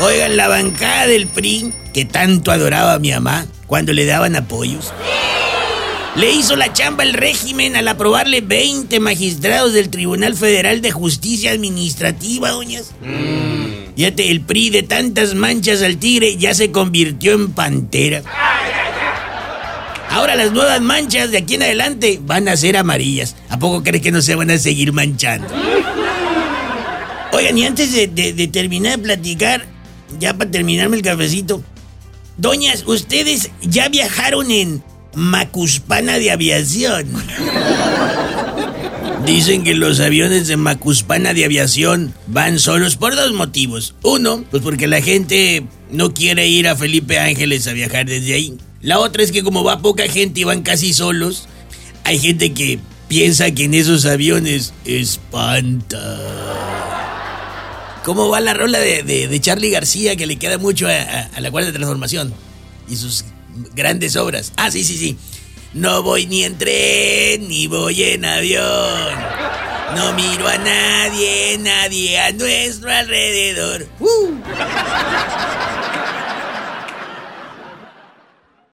Oigan, la bancada del PRI, que tanto adoraba a mi mamá cuando le daban apoyos, le hizo la chamba el régimen al aprobarle 20 magistrados del Tribunal Federal de Justicia Administrativa, doñas. Fíjate, el PRI de tantas manchas al tigre ya se convirtió en pantera. Ahora las nuevas manchas de aquí en adelante van a ser amarillas. ¿A poco crees que no se van a seguir manchando? Oigan, y antes de, de- de terminar de platicar, ya para terminarme el cafecito, doñas, ustedes ya viajaron en Macuspana de Aviación. Dicen que los aviones de Macuspana de Aviación van solos por dos motivos. Uno, pues porque la gente no quiere ir a Felipe Ángeles a viajar desde ahí. La otra es que como va poca gente y van casi solos, hay gente que piensa que en esos aviones espanta. ¿Cómo va la rola de, de- Charlie García que le queda mucho a, a- a la cuarta transformación? Y sus grandes obras. Ah, sí, sí, sí. No voy ni en tren, ni voy en avión. No miro a nadie, nadie a nuestro alrededor. ¡Uh!